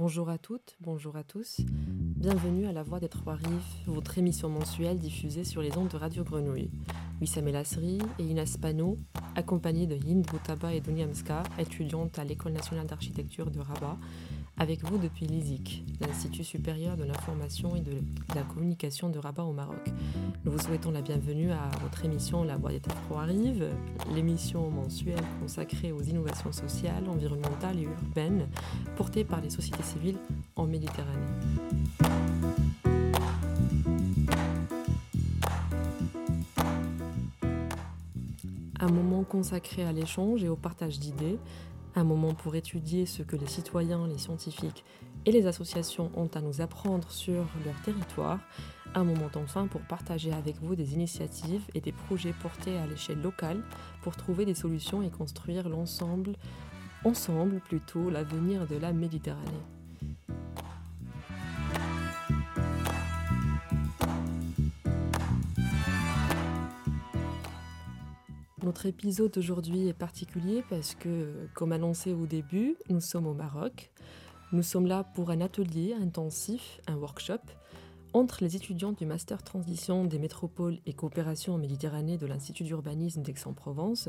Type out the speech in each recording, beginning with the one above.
Bonjour à toutes, bonjour à tous. Bienvenue à La Voix des Trois Rives, votre émission mensuelle diffusée sur les ondes de Radio Grenouille. Wissam Elassri et Inès Pano, accompagnés de Hind Boutaba et Dunyamska, étudiantes à l'École nationale d'architecture de Rabat, avec vous depuis l'ISIC, l'Institut supérieur de l'information et de la communication de Rabat au Maroc. Nous vous souhaitons la bienvenue à votre émission La Voix des Trois Rives, l'émission mensuelle consacrée aux innovations sociales, environnementales et urbaines portées par les sociétés civiles en Méditerranée. Un moment consacré à l'échange et au partage d'idées, un moment pour étudier ce que les citoyens, les scientifiques et les associations ont à nous apprendre sur leur territoire, un moment enfin pour partager avec vous des initiatives et des projets portés à l'échelle locale pour trouver des solutions et construire l'ensemble, ensemble plutôt, l'avenir de la Méditerranée. Notre épisode d'aujourd'hui est particulier parce que, comme annoncé au début, nous sommes au Maroc. Nous sommes là pour un atelier intensif, un workshop, entre les étudiants du Master Transition des métropoles et coopération en Méditerranée de l'Institut d'urbanisme d'Aix-en-Provence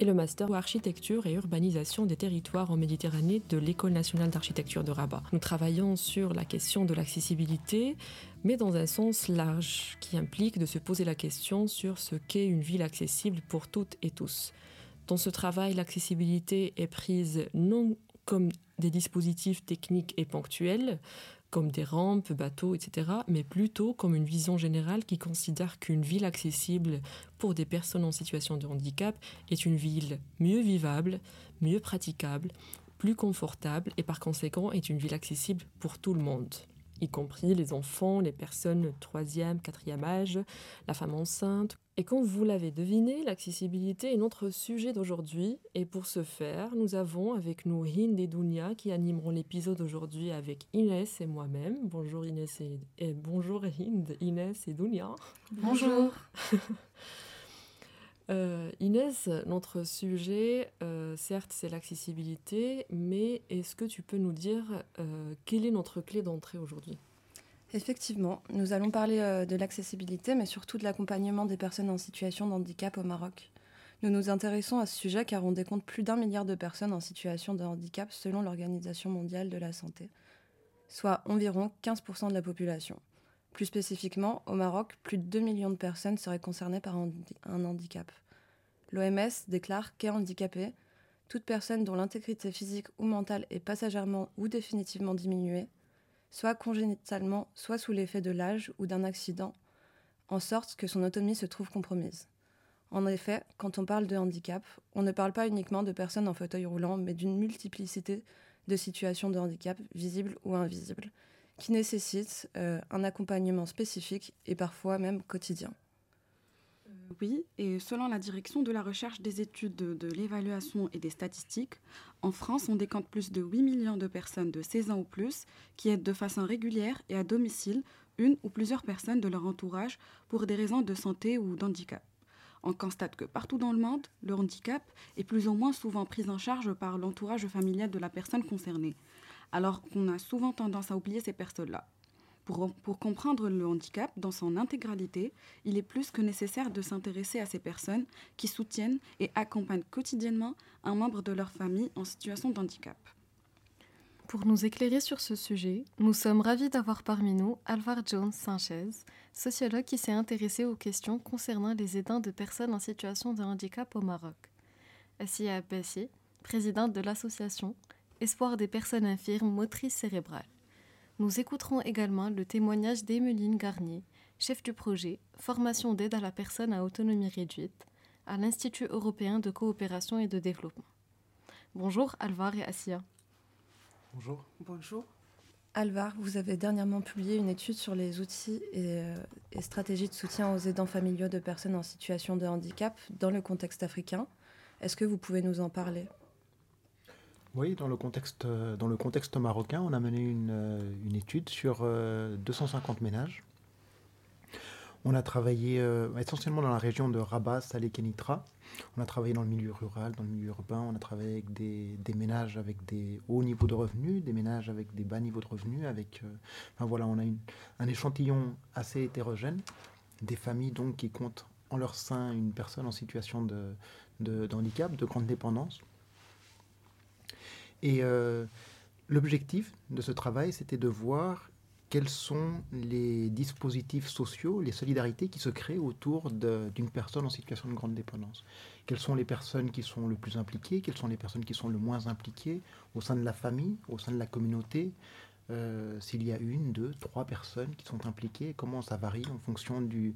et le Master Architecture et Urbanisation des territoires en Méditerranée de l'École nationale d'architecture de Rabat. Nous travaillons sur la question de l'accessibilité, mais dans un sens large, qui implique de se poser la question sur ce qu'est une ville accessible pour toutes et tous. Dans ce travail, l'accessibilité est prise non comme des dispositifs techniques et ponctuels, comme des rampes, bateaux, etc., mais plutôt comme une vision générale qui considère qu'une ville accessible pour des personnes en situation de handicap est une ville mieux vivable, mieux praticable, plus confortable et par conséquent est une ville accessible pour tout le monde y compris les enfants, les personnes troisième, quatrième âge, la femme enceinte. Et comme vous l'avez deviné, l'accessibilité est notre sujet d'aujourd'hui. Et pour ce faire, nous avons avec nous Hind et Dunia qui animeront l'épisode aujourd'hui avec Inès et moi-même. Bonjour Inès et, bonjour Hind, Inès et Dunia. Bonjour. Euh, Inès, notre sujet, euh, certes, c'est l'accessibilité, mais est-ce que tu peux nous dire euh, quelle est notre clé d'entrée aujourd'hui? Effectivement, nous allons parler de l'accessibilité, mais surtout de l'accompagnement des personnes en situation de handicap au Maroc. Nous nous intéressons à ce sujet car on décompte plus d'un milliard de personnes en situation de handicap selon l'Organisation mondiale de la santé, soit environ 15% de la population. Plus spécifiquement, au Maroc, plus de 2 millions de personnes seraient concernées par un handicap. L'OMS déclare qu'est handicapée toute personne dont l'intégrité physique ou mentale est passagèrement ou définitivement diminuée, soit congénitalement, soit sous l'effet de l'âge ou d'un accident, en sorte que son autonomie se trouve compromise. En effet, quand on parle de handicap, on ne parle pas uniquement de personnes en fauteuil roulant, mais d'une multiplicité de situations de handicap, visibles ou invisibles, qui nécessite euh, un accompagnement spécifique et parfois même quotidien. Euh, oui, et selon la direction de la recherche des études de, l'évaluation et des statistiques, en France, on décompte plus de 8 millions de personnes de 16 ans ou plus qui aident de façon régulière et à domicile une ou plusieurs personnes de leur entourage pour des raisons de santé ou d'handicap. On constate que partout dans le monde, le handicap est plus ou moins souvent pris en charge par l'entourage familial de la personne concernée alors qu'on a souvent tendance à oublier ces personnes-là. Pour, comprendre le handicap dans son intégralité, il est plus que nécessaire de s'intéresser à ces personnes qui soutiennent et accompagnent quotidiennement un membre de leur famille en situation de handicap. Pour nous éclairer sur ce sujet, nous sommes ravis d'avoir parmi nous Alvar Jones Sanchez, sociologue qui s'est intéressé aux questions concernant les aidants de personnes en situation de handicap au Maroc. Assia Abbassi, présidente de l'association Espoir des personnes infirmes motrices cérébrales. Nous écouterons également le témoignage d'Emeline Garnier, chef du projet Formation d'aide à la personne à autonomie réduite à l'Institut européen de coopération et de développement. Bonjour Alvar et Assia. Bonjour. Bonjour. Alvar, vous avez dernièrement publié une étude sur les outils et, euh, et, stratégies de soutien aux aidants familiaux de personnes en situation de handicap dans le contexte africain. Est-ce que vous pouvez nous en parler? Oui, dans le, contexte, euh, dans le contexte marocain, on a mené une, euh, étude sur 250 euh, ménages. On a travaillé essentiellement dans la région de Rabat, Salé, Kenitra. On a travaillé dans le milieu rural, dans le milieu urbain. On a travaillé avec des, ménages avec des hauts niveaux de revenus, des ménages avec des bas niveaux de revenus. Avec, voilà, on a un échantillon assez hétérogène, des familles donc qui comptent en leur sein une personne en situation de, de, handicap, de grande dépendance. Et euh, l'objectif de ce travail, c'était de voir quels sont les dispositifs sociaux, les solidarités qui se créent autour d'une personne en situation de grande dépendance. Quelles sont les personnes qui sont le plus impliquées, quelles sont les personnes qui sont le moins impliquées au sein de la famille, au sein de la communauté, euh, s'il y a une, deux, trois personnes qui sont impliquées, comment ça varie en fonction du,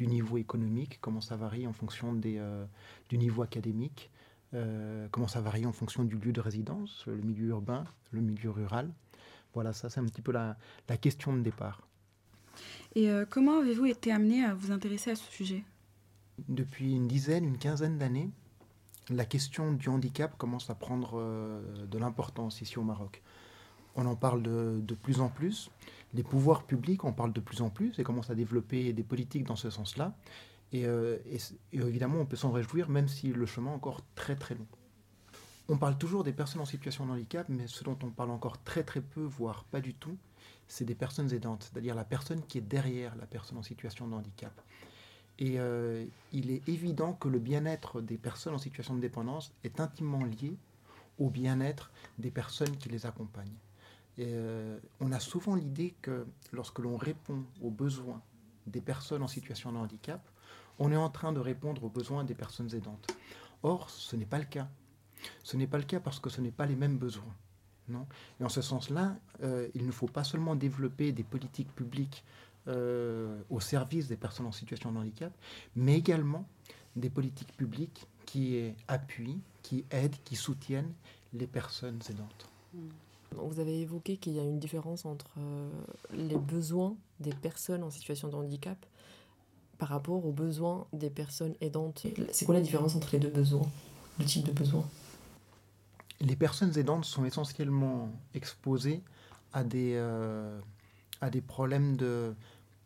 niveau économique, comment ça varie en fonction des, euh, du niveau académique, euh, comment ça varie en fonction du lieu de résidence, le milieu urbain, le milieu rural. Voilà, ça c'est un petit peu la, question de départ. Et euh, comment avez-vous été amené à vous intéresser à ce sujet? Depuis une dizaine, une quinzaine d'années, la question du handicap commence à prendre euh, de l'importance ici au Maroc. On en parle de, plus en plus. Les pouvoirs publics en parlent de plus en plus et commencent à développer des politiques dans ce sens-là. Et, euh, et, évidemment, on peut s'en réjouir, même si le chemin est encore très très long. On parle toujours des personnes en situation de handicap, mais ce dont on parle encore très très peu, voire pas du tout, c'est des personnes aidantes, c'est-à-dire la personne qui est derrière la personne en situation de handicap. Et euh, il est évident que le bien-être des personnes en situation de dépendance est intimement lié au bien-être des personnes qui les accompagnent. Euh, on a souvent l'idée que lorsque l'on répond aux besoins des personnes en situation de handicap, on est en train de répondre aux besoins des personnes aidantes. Or, ce n'est pas le cas. Ce n'est pas le cas parce que ce n'est pas les mêmes besoins. Non? Et en ce sens-là, euh, il ne faut pas seulement développer des politiques publiques euh, au service des personnes en situation de handicap, mais également des politiques publiques qui appuient, qui aident, qui soutiennent les personnes aidantes. Vous avez évoqué qu'il y a une différence entre euh, les besoins des personnes en situation de handicap par rapport aux besoins des personnes aidantes. C'est quoi la différence entre les deux besoins, le type de besoin? Les personnes aidantes sont essentiellement exposées à des, euh, à des problèmes de.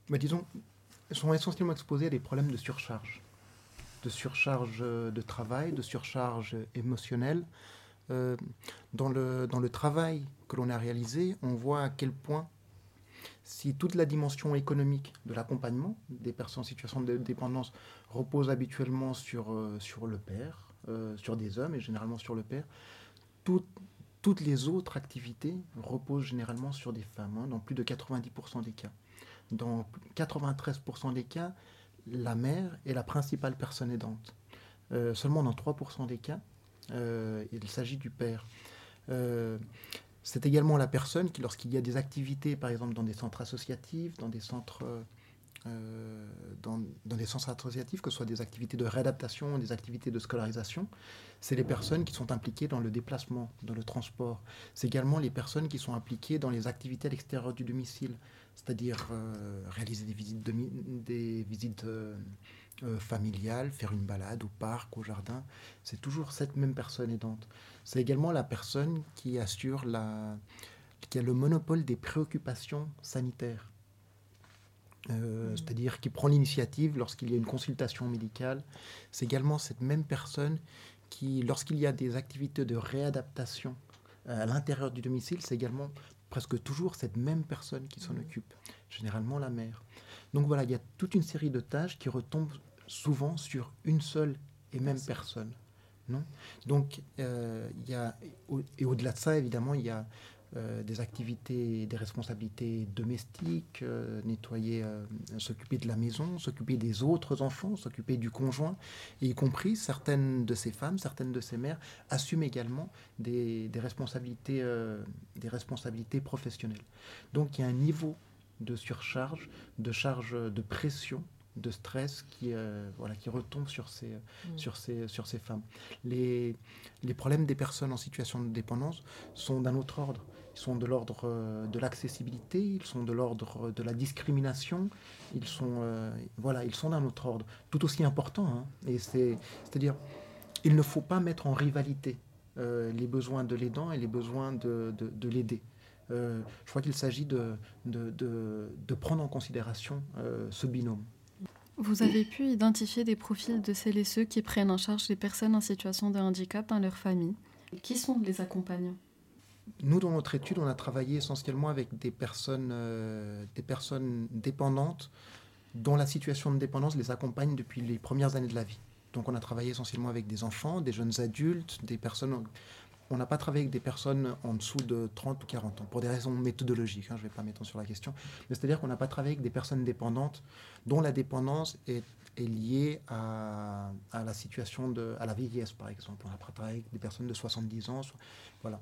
Mais disons, sont essentiellement exposées à des problèmes de surcharge. De surcharge de travail, de surcharge émotionnelle. Euh, dans, le, dans le travail que l'on a réalisé, on voit à quel point, si toute la dimension économique de l'accompagnement des personnes en situation de dépendance repose habituellement sur, euh, sur le père, sur des hommes et généralement sur le père, toutes les autres activités reposent généralement sur des femmes, hein, dans plus de 90% des cas. Dans 93% des cas, la mère est la principale personne aidante. Euh, seulement dans 3% des cas, euh, il s'agit du père. Euh, c'est également la personne qui, lorsqu'il y a des activités, par exemple dans des centres associatifs, dans des centres euh, dans, des centres associatifs, que ce soit des activités de réadaptation, des activités de scolarisation, c'est les personnes qui sont impliquées dans le déplacement, dans le transport. C'est également les personnes qui sont impliquées dans les activités à l'extérieur du domicile, c'est-à-dire euh, réaliser des visites, euh, familiales, faire une balade au parc, au jardin. C'est toujours cette même personne aidante. C'est également la personne qui assure qui a le monopole des préoccupations sanitaires. Euh, c'est-à-dire qui prend l'initiative lorsqu'il y a une consultation médicale. C'est également cette même personne qui, lorsqu'il y a des activités de réadaptation euh, à l'intérieur du domicile, c'est également presque toujours cette même personne qui s'en mm. occupe, généralement la mère. Donc voilà, il y a toute une série de tâches qui retombent souvent sur une seule et même personne. Non? Donc, euh, il y a, et au-delà de ça, évidemment, il y a euh, des activités, des responsabilités domestiques, euh, nettoyer, euh, s'occuper de la maison, s'occuper des autres enfants, s'occuper du conjoint, y compris certaines de ces femmes, certaines de ces mères assument également des, des responsabilités, des responsabilités professionnelles. Donc il y a un niveau de surcharge, de charge de pression de stress qui, voilà, qui retombe sur ces, mmh. sur ces, sur ces femmes. Les, les problèmes des personnes en situation de dépendance sont d'un autre ordre. Ils sont de l'ordre euh, de l'accessibilité, ils sont de l'ordre de la discrimination, ils sont, euh, voilà, ils sont d'un autre ordre, tout aussi important. Hein. et c'est, c'est-à-dire, il ne faut pas mettre en rivalité euh, les besoins de l'aidant et les besoins de, de, de l'aider. je crois qu'il s'agit de, de, prendre en considération ce binôme. Vous avez pu identifier des profils de celles et ceux qui prennent en charge les personnes en situation de handicap dans leur famille. Qui sont les accompagnants? Nous, dans notre étude, on a travaillé essentiellement avec des personnes, euh, des personnes dépendantes dont la situation de dépendance les accompagne depuis les premières années de la vie. Donc on a travaillé essentiellement avec des enfants, des jeunes adultes, des personnes on n'a pas travaillé avec des personnes en dessous de 30 ou 40 ans, pour des raisons méthodologiques, hein, je ne vais pas m'étendre sur la question, mais c'est-à-dire qu'on n'a pas travaillé avec des personnes dépendantes dont la dépendance est, liée à, la situation de, à la vieillesse, par exemple. On n'a pas travaillé avec des personnes de 70 ans, voilà.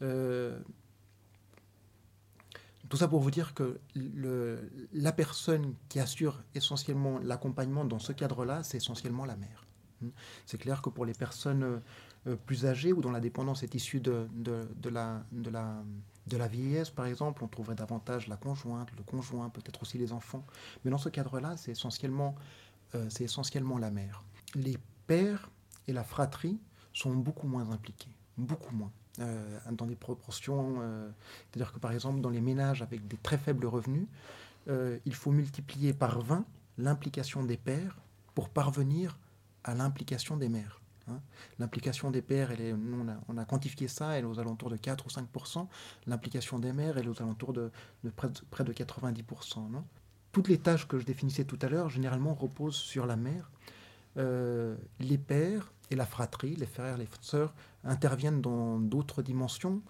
Euh, tout ça pour vous dire que la personne qui assure essentiellement l'accompagnement dans ce cadre-là, c'est essentiellement la mère. C'est clair que pour les personnes euh, plus âgés ou dont la dépendance est issue de, de, la, de, la, de la vieillesse, par exemple, on trouverait davantage la conjointe, le conjoint, peut-être aussi les enfants. Mais dans ce cadre-là, c'est essentiellement, euh, c'est essentiellement la mère. Les pères et la fratrie sont beaucoup moins impliqués, beaucoup moins. Euh, dans des proportions, c'est-à-dire que par exemple dans les ménages avec des très faibles revenus, il faut multiplier par 20 l'implication des pères pour parvenir à l'implication des mères. Hein. L'implication des pères, on, a, quantifié ça, elle est aux alentours de 4 ou 5% L'implication des mères, elle est aux alentours de, près, de, 90 non? Toutes les tâches que je définissais tout à l'heure, généralement, reposent sur la mère. Euh, les pères et la fratrie, les frères, les sœurs, interviennent dans d'autres dimensions.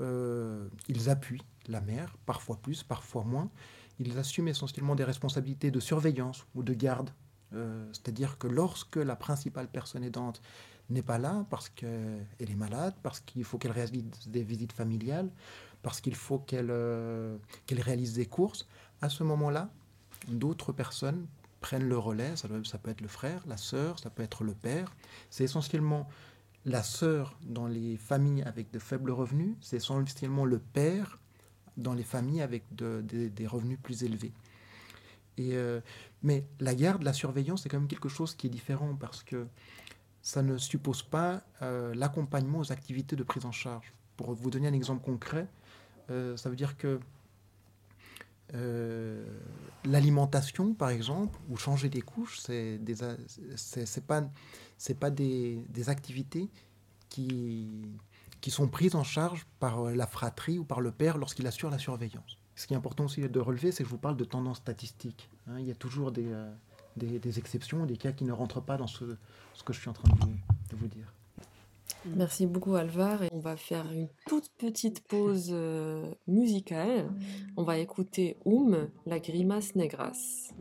Euh, ils appuient la mère, parfois plus, parfois moins. Ils assument essentiellement des responsabilités de surveillance ou de garde euh, c'est-à-dire que lorsque la principale personne aidante n'est pas là parce qu'elle est malade, parce qu'il faut qu'elle réalise des visites familiales, parce qu'il faut qu'elle euh, réalise des courses, à ce moment-là, d'autres personnes prennent le relais. Ça, peut être le frère, la sœur, ça peut être le père. C'est essentiellement la sœur dans les familles avec de faibles revenus, c'est essentiellement le père dans les familles avec des revenus plus élevés. Euh, mais la garde, la surveillance, c'est quand même quelque chose qui est différent parce que ça ne suppose pas euh, l'accompagnement aux activités de prise en charge. Pour vous donner un exemple concret, euh, ça veut dire que l'alimentation, par exemple, ou changer des couches, c'est des, c'est, pas, des, activités qui sont prises en charge par la fratrie ou par le père lorsqu'il assure la surveillance. Ce qui est important aussi de relever, c'est que je vous parle de tendances statistiques. Hein. il y a toujours des, euh, des, des, exceptions, des cas qui ne rentrent pas dans ce, que je suis en train de vous, dire. Merci beaucoup Alvar. On va faire une toute petite pause euh, musicale. On va écouter Oum, la grimace négrasse.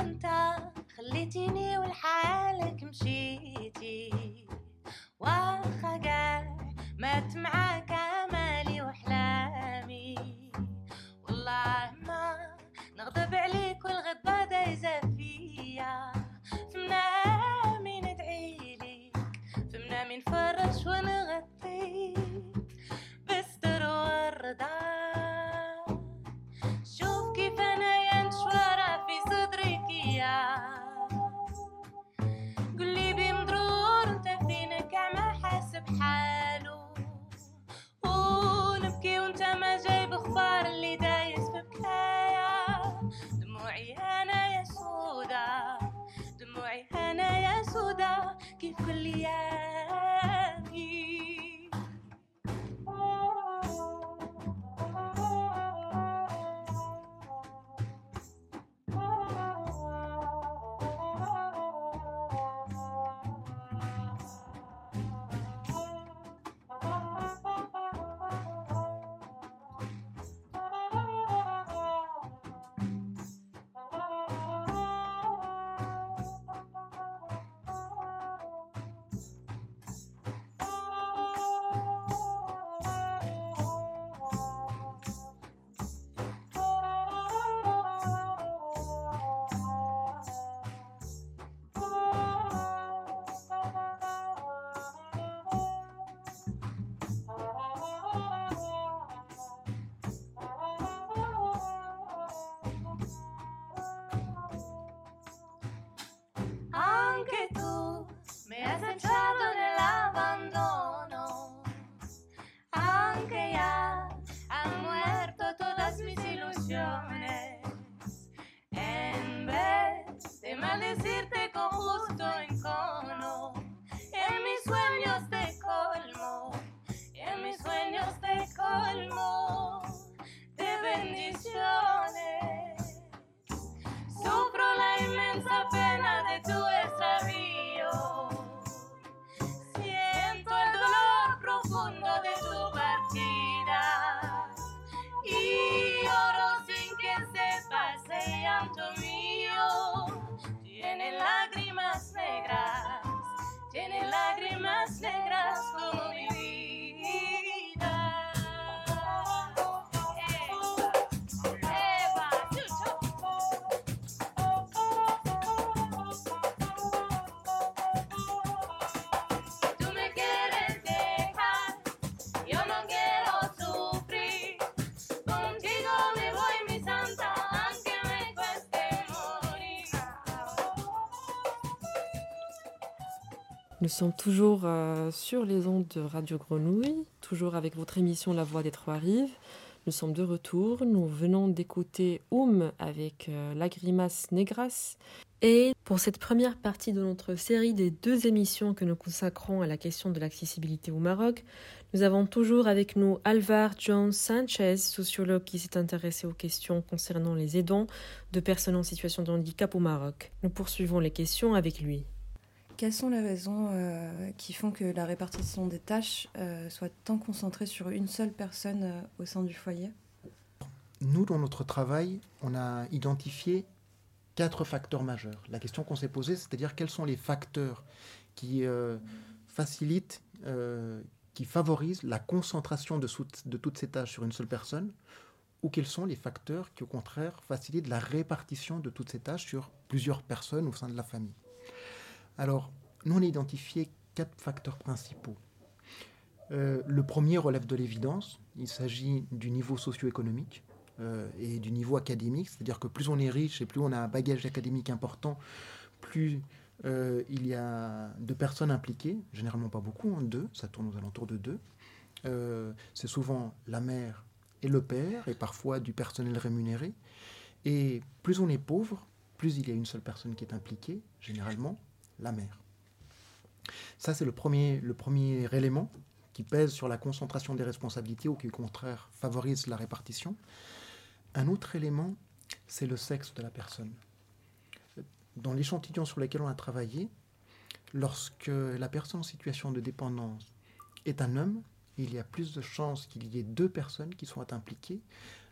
أنت خليتيني ولحالك مشيت milagro. Nous sommes toujours euh, sur les ondes de Radio Grenouille, toujours avec votre émission La Voix des Trois Rives. Nous sommes de retour. Nous venons d'écouter Oum avec euh, La Grimace Negras. Et pour cette première partie de notre série des deux émissions que nous consacrons à la question de l'accessibilité au Maroc, nous avons toujours avec nous Alvar Jones Sanchez, sociologue qui s'est intéressé aux questions concernant les aidants de personnes en situation de handicap au Maroc. Nous poursuivons les questions avec lui. Quelles sont les raisons euh, qui font que la répartition des tâches euh, soit tant concentrée sur une seule personne euh, au sein du foyer? Nous, dans notre travail, on a identifié quatre facteurs majeurs. La question qu'on s'est posée, c'est-à-dire quels sont les facteurs qui facilitent, qui favorisent la concentration de, de toutes ces tâches sur une seule personne, ou quels sont les facteurs qui, au contraire, facilitent la répartition de toutes ces tâches sur plusieurs personnes au sein de la famille. Alors, nous, on a identifié quatre facteurs principaux. Euh, le premier relève de l'évidence. Il s'agit du niveau socio-économique euh, et du niveau académique. C'est-à-dire que plus on est riche et plus on a un bagage académique important, plus euh, il y a de personnes impliquées. Généralement pas beaucoup, hein, deux. Ça tourne aux alentours de deux. C'est souvent la mère et le père, et parfois du personnel rémunéré. Et plus on est pauvre, plus il y a une seule personne qui est impliquée, généralement, la mer. Ça, c'est le premier, le premier élément qui pèse sur la concentration des responsabilités ou qui, au contraire, favorise la répartition. Un autre élément, c'est le sexe de la personne. Dans l'échantillon sur lequel on a travaillé, lorsque la personne en situation de dépendance est un homme, il y a plus de chances qu'il y ait deux personnes qui soient impliquées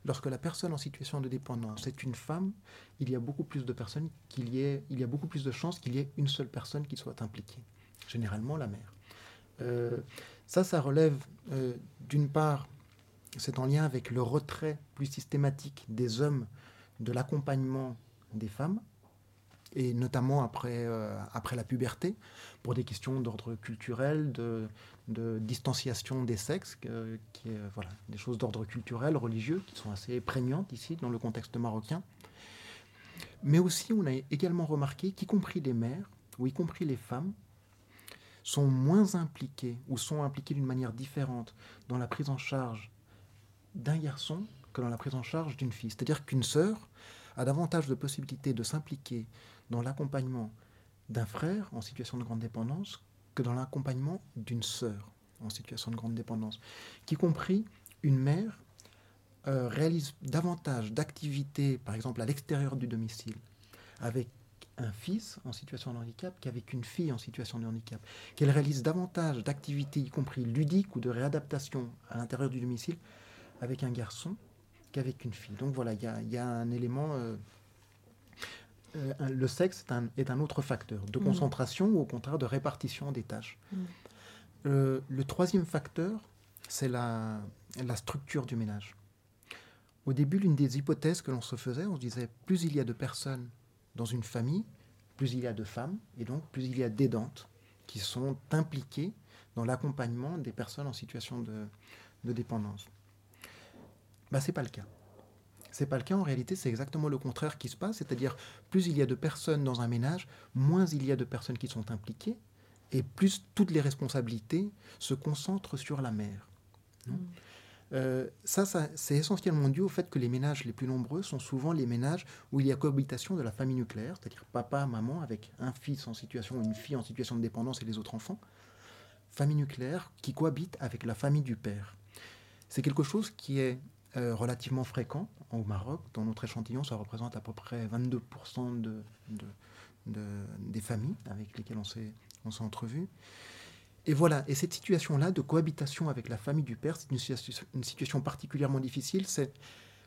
Lorsque la personne en situation de dépendance est une femme, il y a beaucoup plus de personnes qu'il y ait, il y a beaucoup plus de chances qu'il y ait une seule personne qui soit impliquée. Généralement la mère. Euh, ça, ça relève euh, d'une part, c'est en lien avec le retrait plus systématique des hommes de l'accompagnement des femmes, et notamment après, euh, après la puberté, pour des questions d'ordre culturel, de, distanciation des sexes, qui est voilà, des choses d'ordre culturel, religieux, qui sont assez prégnantes ici dans le contexte marocain. Mais aussi, on a également remarqué qu'y compris les mères, ou y compris les femmes, sont moins impliquées ou sont impliquées d'une manière différente dans la prise en charge d'un garçon que dans la prise en charge d'une fille. C'est-à-dire qu'une sœur a davantage de possibilités de s'impliquer dans l'accompagnement d'un frère en situation de grande dépendance que dans l'accompagnement d'une sœur en situation de grande dépendance, qui compris une mère euh, réalise davantage d'activités, par exemple à l'extérieur du domicile, avec un fils en situation de handicap qu'avec une fille en situation de handicap, qu'elle réalise davantage d'activités, y compris ludiques ou de réadaptation à l'intérieur du domicile, avec un garçon qu'avec une fille. Donc voilà, il y, a, un élément... Euh, euh, le sexe est un, autre facteur de mm. concentration ou au contraire de répartition des tâches. Mm. Euh, le troisième facteur, c'est la, la, structure du ménage. Au début, l'une des hypothèses que l'on se faisait, on se disait plus il y a de personnes dans une famille, plus il y a de femmes, et donc plus il y a d'aidantes qui sont impliquées dans l'accompagnement des personnes en situation de, de dépendance. Ben, Ce n'est pas le cas. C'est pas le cas en réalité, c'est exactement le contraire qui se passe, c'est-à-dire plus il y a de personnes dans un ménage, moins il y a de personnes qui sont impliquées, et plus toutes les responsabilités se concentrent sur la mère. Mm. Euh, ça, ça c'est essentiellement dû au fait que les ménages les plus nombreux sont souvent les ménages où il y a cohabitation de la famille nucléaire, c'est-à-dire papa, maman, avec un fils en situation, une fille en situation de dépendance et les autres enfants. Famille nucléaire qui cohabite avec la famille du père. C'est quelque chose qui est euh, relativement fréquent au Maroc. Dans notre échantillon, ça représente à peu près 22% de, des familles avec lesquelles on s'est, on s'est entrevu. Et voilà, et cette situation-là de cohabitation avec la famille du père, c'est une, situation particulièrement difficile. C'est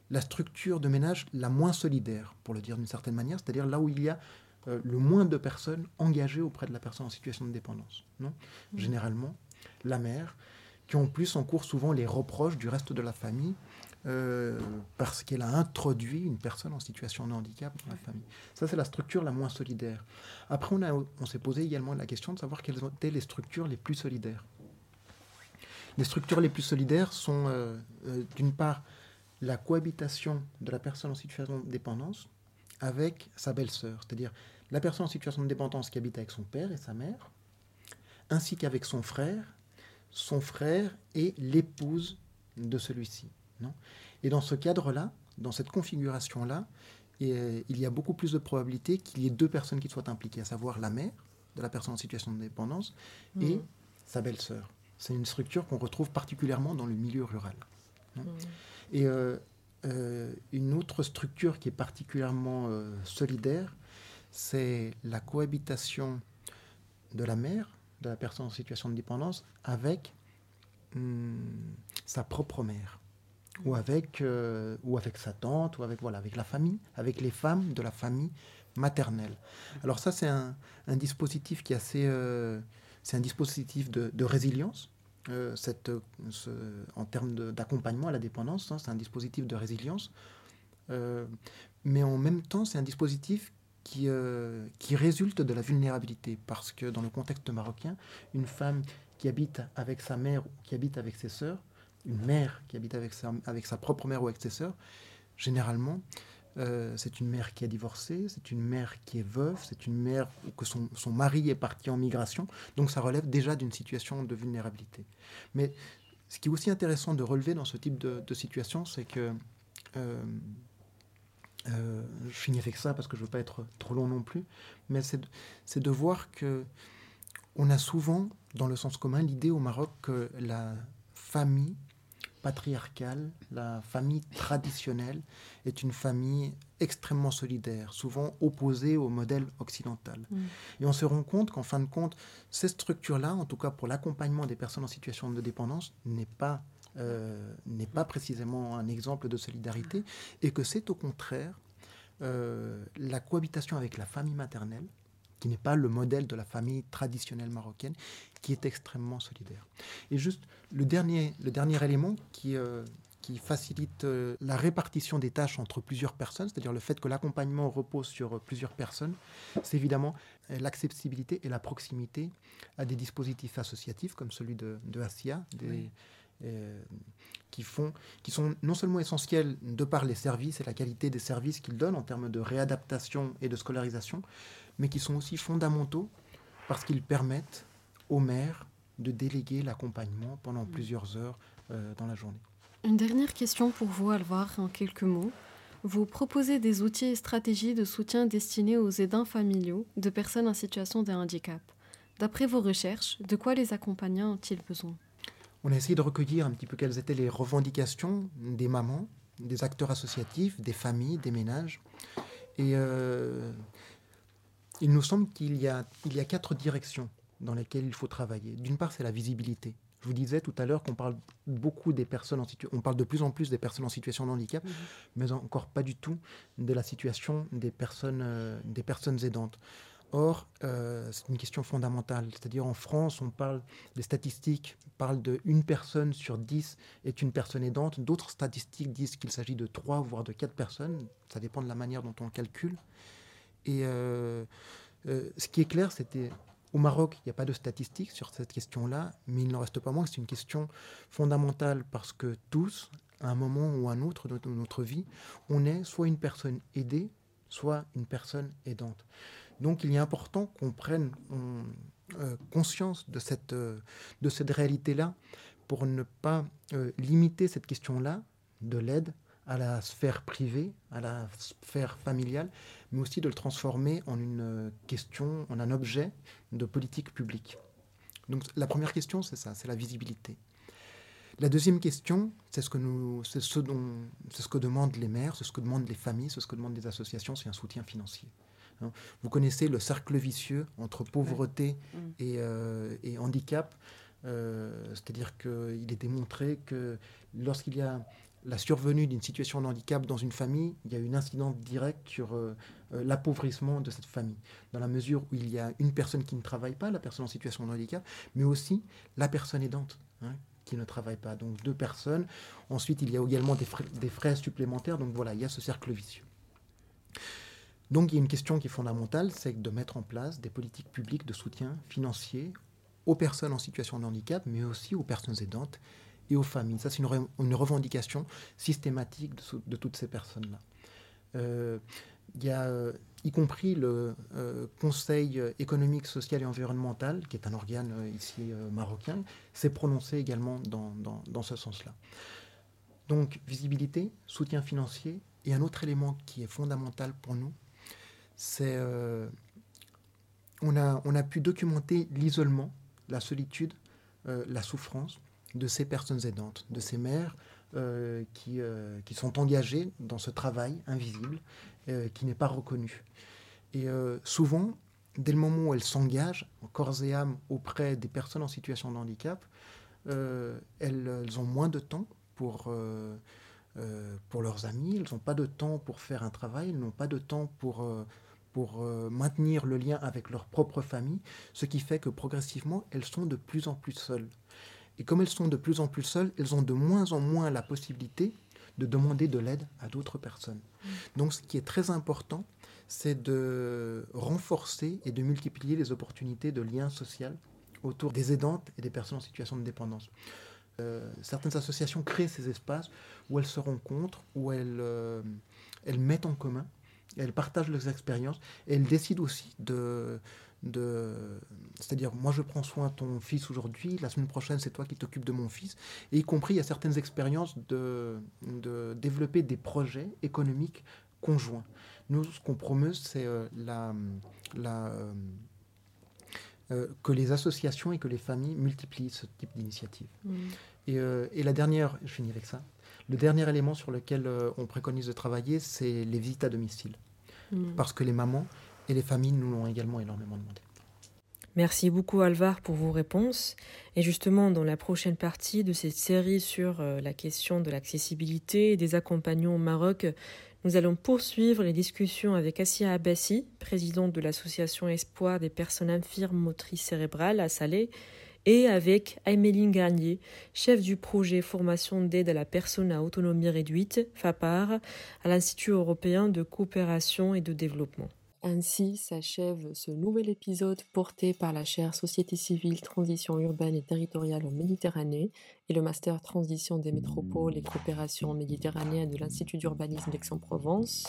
la structure de ménage la moins solidaire, pour le dire d'une certaine manière, c'est-à-dire là où il y a euh, le moins de personnes engagées auprès de la personne en situation de dépendance. Non? Mmh. Généralement, la mère, qui en plus encourt souvent les reproches du reste de la famille euh, parce qu'elle a introduit une personne en situation de handicap dans la famille. Ça, c'est la structure la moins solidaire. Après, on, a, on s'est posé également la question de savoir quelles étaient les structures les plus solidaires. Les structures les plus solidaires sont, euh, euh, d'une part, la cohabitation de la personne en situation de dépendance avec sa belle-sœur, c'est-à-dire la personne en situation de dépendance qui habite avec son père et sa mère, ainsi qu'avec son frère, son frère et l'épouse de celui-ci. Et dans ce cadre-là, dans cette configuration-là, il y a beaucoup plus de probabilité qu'il y ait deux personnes qui soient impliquées, à savoir la mère de la personne en situation de dépendance et mmh. sa belle-sœur. C'est une structure qu'on retrouve particulièrement dans le milieu rural. Mmh. Et euh, euh, une autre structure qui est particulièrement euh, solidaire, c'est la cohabitation de la mère, de la personne en situation de dépendance, avec hmm, sa propre mère, ou avec, euh, ou avec sa tante, ou avec, voilà, avec la famille, avec les femmes de la famille maternelle. Alors ça, c'est un, dispositif qui assez... c'est un dispositif de résilience cette, en termes d'accompagnement à la dépendance. Hein, c'est un dispositif de résilience. Mais en même temps, c'est un dispositif qui, euh, qui résulte de la vulnérabilité. Parce que dans le contexte marocain, une femme qui habite avec sa mère ou qui habite avec ses sœurs, une mère qui habite avec sa, propre mère ou avec ses sœurs, généralement, euh, c'est une mère qui a divorcé, c'est une mère qui est veuve, c'est une mère que son, mari est parti en migration. Donc ça relève déjà d'une situation de vulnérabilité. Mais ce qui est aussi intéressant de relever dans ce type de, situation, c'est que... Euh, euh, je finis avec ça parce que je ne veux pas être trop long non plus, mais c'est de, de voir que on a souvent, dans le sens commun, l'idée au Maroc que la famille patriarcale, la famille traditionnelle est une famille extrêmement solidaire, souvent opposée au modèle occidental. Mm. Et on se rend compte qu'en fin de compte, ces structures-là, en tout cas pour l'accompagnement des personnes en situation de dépendance, n'est pas, euh, n'est pas précisément un exemple de solidarité, et que c'est au contraire euh, la cohabitation avec la famille maternelle, qui n'est pas le modèle de la famille traditionnelle marocaine, qui est extrêmement solidaire. Et juste le dernier, le dernier élément qui, euh, qui facilite euh, la répartition des tâches entre plusieurs personnes, c'est-à-dire le fait que l'accompagnement repose sur plusieurs personnes, c'est évidemment euh, l'accessibilité et la proximité à des dispositifs associatifs comme celui de, de ASIA, qui, font, qui sont non seulement essentiels de par les services et la qualité des services qu'ils donnent en termes de réadaptation et de scolarisation, mais qui sont aussi fondamentaux parce qu'ils permettent aux maires de déléguer l'accompagnement pendant mm. plusieurs heures euh, dans la journée. Une dernière question pour vous, Alvar, en quelques mots. Vous proposez des outils et stratégies de soutien destinés aux aidants familiaux de personnes en situation de handicap. D'après vos recherches, de quoi les accompagnants ont-ils besoin? On a essayé de recueillir un petit peu quelles étaient les revendications des mamans, des acteurs associatifs, des familles, des ménages. Et euh, il nous semble qu'il y, a, il y a quatre directions dans lesquelles il faut travailler. D'une part, c'est la visibilité. Je vous disais tout à l'heure qu'on parle beaucoup des personnes en situation, on parle de plus en plus des personnes en situation de handicap, mhm. mais encore pas du tout de la situation des personnes, euh, des personnes aidantes. Or, euh, c'est une question fondamentale. C'est-à-dire en France, on parle, des statistiques parlent de une personne sur dix est une personne aidante. D'autres statistiques disent qu'il s'agit de trois voire de quatre personnes. Ça dépend de la manière dont on le calcule. Et euh, euh, ce qui est clair, c'était au Maroc, il n'y a pas de statistiques sur cette question-là, mais il n'en reste pas moins que c'est une question fondamentale parce que tous, à un moment ou à un autre de notre vie, on est soit une personne aidée, soit une personne aidante. Donc il est important qu'on prenne euh, conscience de cette, de cette réalité-là pour ne pas limiter cette question-là de l'aide à la sphère privée, à la sphère familiale, mais aussi de le transformer en une question, en un objet de politique publique. Donc la première question, c'est ça, c'est la visibilité. La deuxième question, c'est ce que nous, c'est ce dont, c'est ce que demandent les maires, c'est ce que demandent les familles, c'est ce que demandent les associations, c'est un soutien financier. Hein. Vous connaissez le cercle vicieux entre pauvreté mm. euh, et, handicap. Euh, c'est-à-dire qu'il est démontré que lorsqu'il y a la survenue d'une situation de handicap dans une famille, il y a une incidence directe sur euh, euh, l'appauvrissement de cette famille, dans la mesure où il y a une personne qui ne travaille pas, la personne en situation de handicap, mais aussi la personne aidante. Hein, qui ne travaille pas. Donc deux personnes. Ensuite, il y a également des des frais supplémentaires. Donc voilà, il y a ce cercle vicieux. Donc il y a une question qui est fondamentale, c'est de mettre en place des politiques publiques de soutien financier aux personnes en situation de handicap, mais aussi aux personnes aidantes et aux familles. Ça, c'est une, revendication systématique de, toutes ces personnes-là. Euh, il y a y compris le Conseil économique, social et environnemental, qui est un organe ici marocain, s'est prononcé également dans, dans ce sens-là. Donc visibilité, soutien financier, et un autre élément qui est fondamental pour nous, c'est euh, on, a, on a pu documenter l'isolement, la solitude, euh, la souffrance de ces personnes aidantes, de ces mères euh, qui, qui sont engagées dans ce travail invisible qui n'est pas reconnu. Et souvent, dès le moment où elles s'engagent en corps et âme auprès des personnes en situation de handicap, elles, elles, ont moins de temps pour euh, pour leurs amis, ils n'ont pas de temps pour faire un travail, ils n'ont pas de temps pour, euh, pour euh, maintenir le lien avec leur propre famille, ce qui fait que progressivement, elles sont de plus en plus seules. Et comme elles sont de plus en plus seules, elles ont de moins en moins la possibilité de demander de l'aide à d'autres personnes. Mmh. Donc ce qui est très important, c'est de renforcer et de multiplier les opportunités de lien social autour des aidantes et des personnes en situation de dépendance. Euh, certaines associations créent ces espaces où elles se rencontrent, où elles, euh, elles mettent en commun, elles partagent leurs expériences, et elles décident aussi de, de c'est-à-dire moi je prends soin de ton fils aujourd'hui, la semaine prochaine c'est toi qui t'occupes de mon fils, et y compris il y a certaines expériences de, de développer des projets économiques conjoints. Nous, ce qu'on promeut, c'est euh, la, la que les associations et que les familles multiplient ce type d'initiative. Mmh. Euh, et, la dernière, je finis avec ça, le dernier élément sur lequel euh, on préconise de travailler, c'est les visites à domicile. Hmm. Parce que les mamans et les familles nous l'ont également énormément demandé. Merci beaucoup Alvar pour vos réponses. Et justement, dans la prochaine partie de cette série sur euh, la question de l'accessibilité et des accompagnants au Maroc, nous allons poursuivre les discussions avec Assia Abassi, présidente de l'association Espoir des personnes infirmes motrices cérébrales à Salé, et avec Ayméline Garnier, chef du projet Formation d'aide à la personne à autonomie réduite, FAPAR, à l'Institut européen de coopération et de développement. Ainsi s'achève ce nouvel épisode porté par la chaire Société civile, Transition urbaine et territoriale en Méditerranée et le Master Transition des métropoles et coopération méditerranéenne de l'Institut d'urbanisme d'Aix-en-Provence.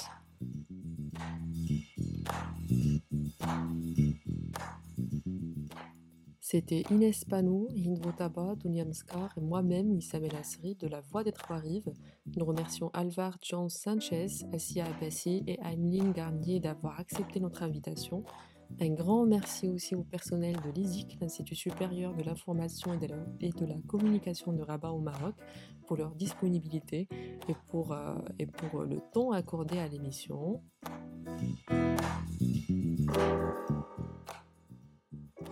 C'était Inès Panou, Hindvo Taba, Mskar et moi-même, Wissam El Asri, de La Voix des Trois-Rives. Nous remercions Alvar John Sanchez, Assia Abassi et Aimeline Garnier d'avoir accepté notre invitation. Un grand merci aussi au personnel de l'ISIC, l'Institut supérieur de l'information et, de la communication de Rabat au Maroc, pour leur disponibilité et pour, euh, et pour le temps accordé à l'émission.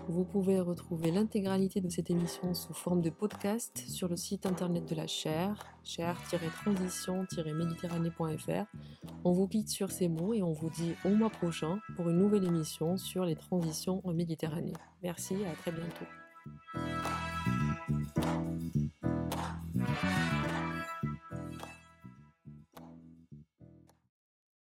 Vous pouvez retrouver l'intégralité de cette émission sous forme de podcast sur le site internet de la chaire, chaire-transition-méditerranée.fr. On vous quitte sur ces mots et on vous dit au mois prochain pour une nouvelle émission sur les transitions en Méditerranée. Merci et à très bientôt.